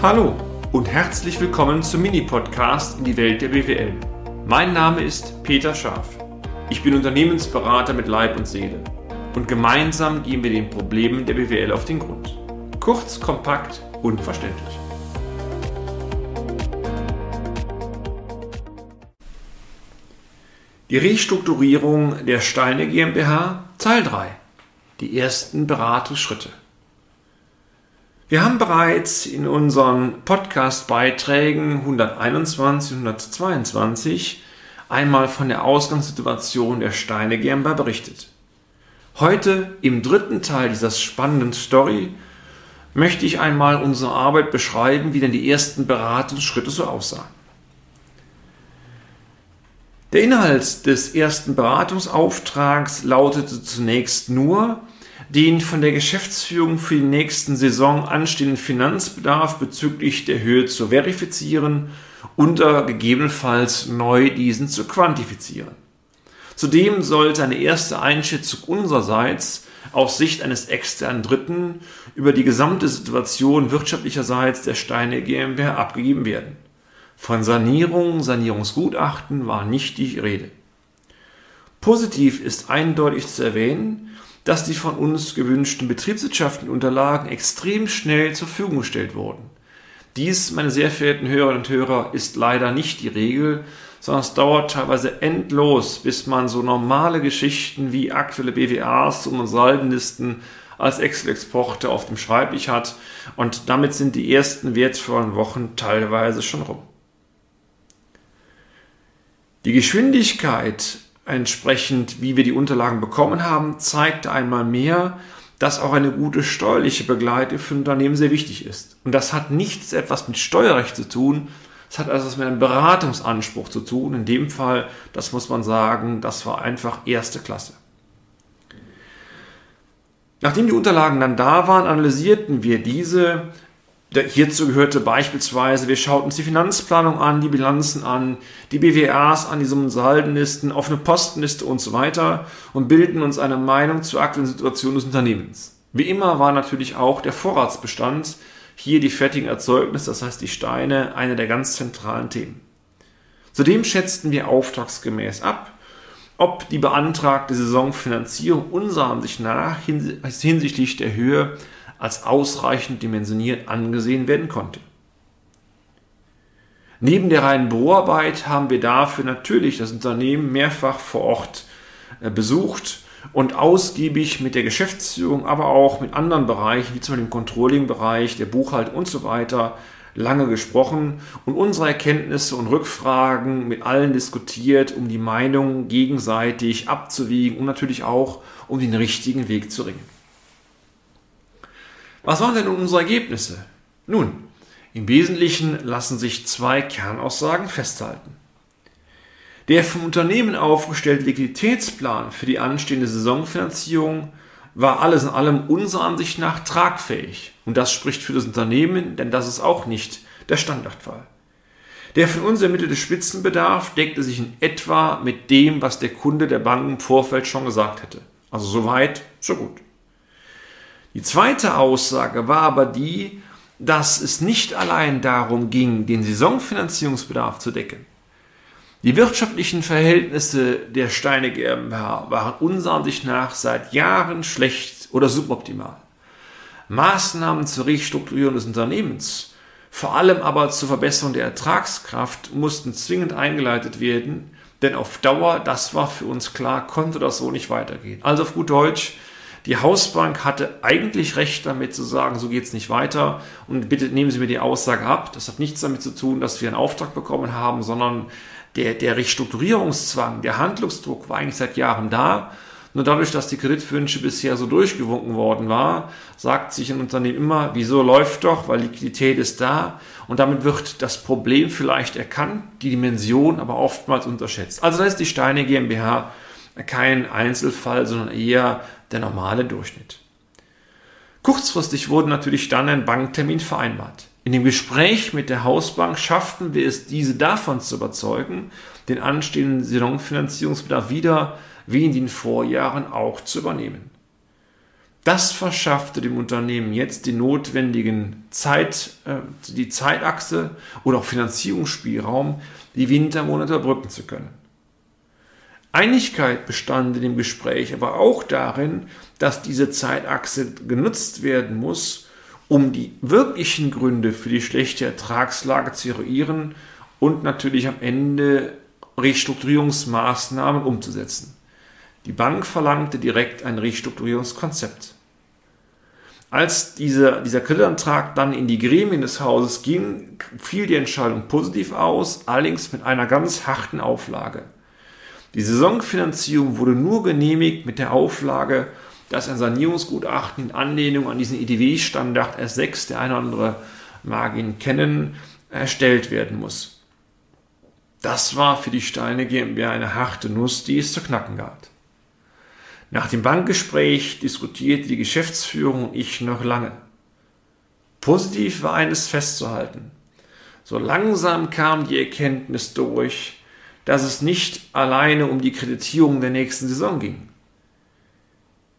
Hallo und herzlich willkommen zum Mini-Podcast in die Welt der BWL. Mein Name ist Peter Scharf. Ich bin Unternehmensberater mit Leib und Seele und gemeinsam gehen wir den Problemen der BWL auf den Grund. Kurz, kompakt und verständlich. Die Restrukturierung der Steine GmbH Teil 3. Die ersten Beratungsschritte. Wir haben bereits in unseren Podcast-Beiträgen 121 und 122 einmal von der Ausgangssituation der Steine GmbH berichtet. Heute im dritten Teil dieser spannenden Story möchte ich einmal unsere Arbeit beschreiben, wie denn die ersten Beratungsschritte so aussahen. Der Inhalt des ersten Beratungsauftrags lautete zunächst nur, den von der Geschäftsführung für die nächsten Saison anstehenden Finanzbedarf bezüglich der Höhe zu verifizieren und gegebenenfalls neu diesen zu quantifizieren. Zudem sollte eine erste Einschätzung unsererseits aus Sicht eines externen Dritten über die gesamte Situation wirtschaftlicherseits der Steine GmbH abgegeben werden. Von Sanierung, Sanierungsgutachten war nicht die Rede. Positiv ist eindeutig zu erwähnen, dass die von uns gewünschten betriebswirtschaftlichen Unterlagen extrem schnell zur Verfügung gestellt wurden. Dies, meine sehr verehrten Hörerinnen und Hörer, ist leider nicht die Regel, sondern es dauert teilweise endlos, bis man so normale Geschichten wie aktuelle BWAs und Saldenlisten als Excel-Exporte auf dem Schreibtisch hat und damit sind die ersten wertvollen Wochen teilweise schon rum. Die Geschwindigkeit entsprechend, wie wir die Unterlagen bekommen haben, zeigte einmal mehr, dass auch eine gute steuerliche Begleitung für ein Unternehmen sehr wichtig ist. Und das hat nichts etwas mit Steuerrecht zu tun, es hat also was mit einem Beratungsanspruch zu tun. In dem Fall, das muss man sagen, das war einfach erste Klasse. Nachdem die Unterlagen dann da waren, analysierten wir diese Hierzu gehörte beispielsweise, wir schauten uns die Finanzplanung an, die Bilanzen an, die BWAs an, die Summensaldenlisten, offene Postenliste und so weiter und bilden uns eine Meinung zur aktuellen Situation des Unternehmens. Wie immer war natürlich auch der Vorratsbestand, hier die fertigen Erzeugnisse, das heißt die Steine, eine der ganz zentralen Themen. Zudem schätzten wir auftragsgemäß ab, ob die beantragte Saisonfinanzierung unserer Ansicht nach hinsichtlich der Höhe als ausreichend dimensioniert angesehen werden konnte. Neben der reinen Büroarbeit haben wir dafür natürlich das Unternehmen mehrfach vor Ort äh, besucht und ausgiebig mit der Geschäftsführung, aber auch mit anderen Bereichen, wie zum Beispiel dem Controlling-Bereich, der Buchhaltung und so weiter, lange gesprochen und unsere Erkenntnisse und Rückfragen mit allen diskutiert, um die Meinungen gegenseitig abzuwiegen und natürlich auch um den richtigen Weg zu ringen. Was waren denn nun unsere Ergebnisse? Nun, im Wesentlichen lassen sich zwei Kernaussagen festhalten. Der vom Unternehmen aufgestellte Liquiditätsplan für die anstehende Saisonfinanzierung war alles in allem unserer Ansicht nach tragfähig. Und das spricht für das Unternehmen, denn das ist auch nicht der Standardfall. Der von uns ermittelte Spitzenbedarf deckte sich in etwa mit dem, was der Kunde der Bank im Vorfeld schon gesagt hätte. Also so weit, so gut. Die zweite Aussage war aber die, dass es nicht allein darum ging, den Saisonfinanzierungsbedarf zu decken. Die wirtschaftlichen Verhältnisse der Steine GmbH waren unserer Ansicht nach seit Jahren schlecht oder suboptimal. Maßnahmen zur Restrukturierung des Unternehmens, vor allem aber zur Verbesserung der Ertragskraft, mussten zwingend eingeleitet werden, denn auf Dauer, das war für uns klar, konnte das so nicht weitergehen. Also auf gut Deutsch, die Hausbank hatte eigentlich recht damit zu sagen, so geht es nicht weiter und bitte nehmen Sie mir die Aussage ab. Das hat nichts damit zu tun, dass wir einen Auftrag bekommen haben, sondern der, der Restrukturierungszwang, der Handlungsdruck war eigentlich seit Jahren da. Nur dadurch, dass die Kreditwünsche bisher so durchgewunken worden war, sagt sich ein Unternehmen immer, wieso läuft doch, weil Liquidität ist da und damit wird das Problem vielleicht erkannt, die Dimension aber oftmals unterschätzt. Also da ist die Steine GmbH kein Einzelfall, sondern eher der normale Durchschnitt. Kurzfristig wurde natürlich dann ein Banktermin vereinbart. In dem Gespräch mit der Hausbank schafften wir es, diese davon zu überzeugen, den anstehenden Saisonfinanzierungsbedarf wieder wie in den Vorjahren auch zu übernehmen. Das verschaffte dem Unternehmen jetzt die notwendigen Zeit, äh, die Zeitachse oder auch Finanzierungsspielraum, die Wintermonate überbrücken zu können. Einigkeit bestand in dem Gespräch aber auch darin, dass diese Zeitachse genutzt werden muss, um die wirklichen Gründe für die schlechte Ertragslage zu eruieren und natürlich am Ende Restrukturierungsmaßnahmen umzusetzen. Die Bank verlangte direkt ein Restrukturierungskonzept. Als dieser, dieser Kreditantrag dann in die Gremien des Hauses ging, fiel die Entscheidung positiv aus, allerdings mit einer ganz harten Auflage. Die Saisonfinanzierung wurde nur genehmigt mit der Auflage, dass ein Sanierungsgutachten in Anlehnung an diesen IDW-Standard S6, der eine oder andere mag ihn kennen, erstellt werden muss. Das war für die Steine GmbH eine harte Nuss, die es zu knacken galt. Nach dem Bankgespräch diskutierte die Geschäftsführung und ich noch lange. Positiv war eines festzuhalten. So langsam kam die Erkenntnis durch, dass es nicht alleine um die Kreditierung der nächsten Saison ging.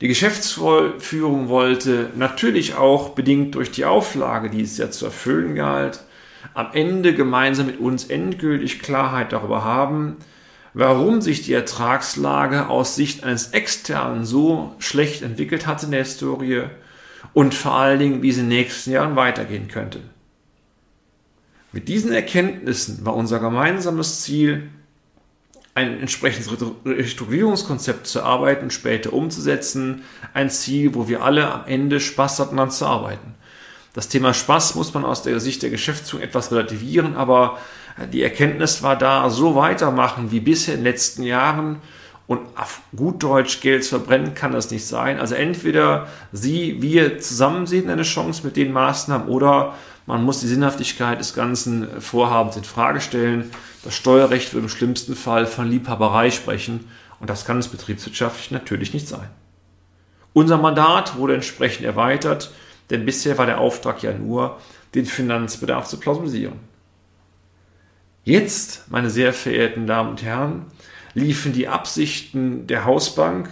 Die Geschäftsführung wollte natürlich auch, bedingt durch die Auflage, die es ja zu erfüllen galt, am Ende gemeinsam mit uns endgültig Klarheit darüber haben, warum sich die Ertragslage aus Sicht eines Externen so schlecht entwickelt hat in der Historie und vor allen Dingen, wie es in den nächsten Jahren weitergehen könnte. Mit diesen Erkenntnissen war unser gemeinsames Ziel, ein entsprechendes Restrukturierungskonzept zu arbeiten, später umzusetzen. Ein Ziel, wo wir alle am Ende Spaß hatten, daran zu arbeiten. Das Thema Spaß muss man aus der Sicht der Geschäftsführung etwas relativieren, aber die Erkenntnis war da, so weitermachen wie bisher in den letzten Jahren und auf gut Deutsch Geld verbrennen kann das nicht sein. Also entweder Sie, wir zusammen sehen eine Chance mit den Maßnahmen oder man muss die Sinnhaftigkeit des ganzen Vorhabens in Frage stellen. Das Steuerrecht wird im schlimmsten Fall von Liebhaberei sprechen und das kann es betriebswirtschaftlich natürlich nicht sein. Unser Mandat wurde entsprechend erweitert, denn bisher war der Auftrag ja nur, den Finanzbedarf zu plausibilisieren. Jetzt, meine sehr verehrten Damen und Herren, liefen die Absichten der Hausbank,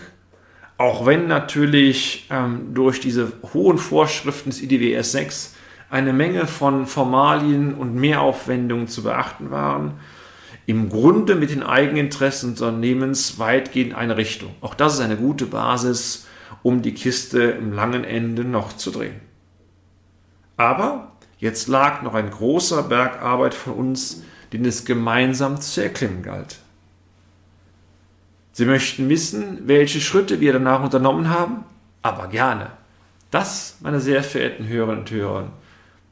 auch wenn natürlich ähm, durch diese hohen Vorschriften des IDWS 6 eine Menge von Formalien und Mehraufwendungen zu beachten waren, im Grunde mit den Eigeninteressen des Unternehmens weitgehend in eine Richtung. Auch das ist eine gute Basis, um die Kiste im langen Ende noch zu drehen. Aber jetzt lag noch ein großer Berg Arbeit von uns, den es gemeinsam zu erklimmen galt. Sie möchten wissen, welche Schritte wir danach unternommen haben? Aber gerne. Das, meine sehr verehrten Hörerinnen und Hörer,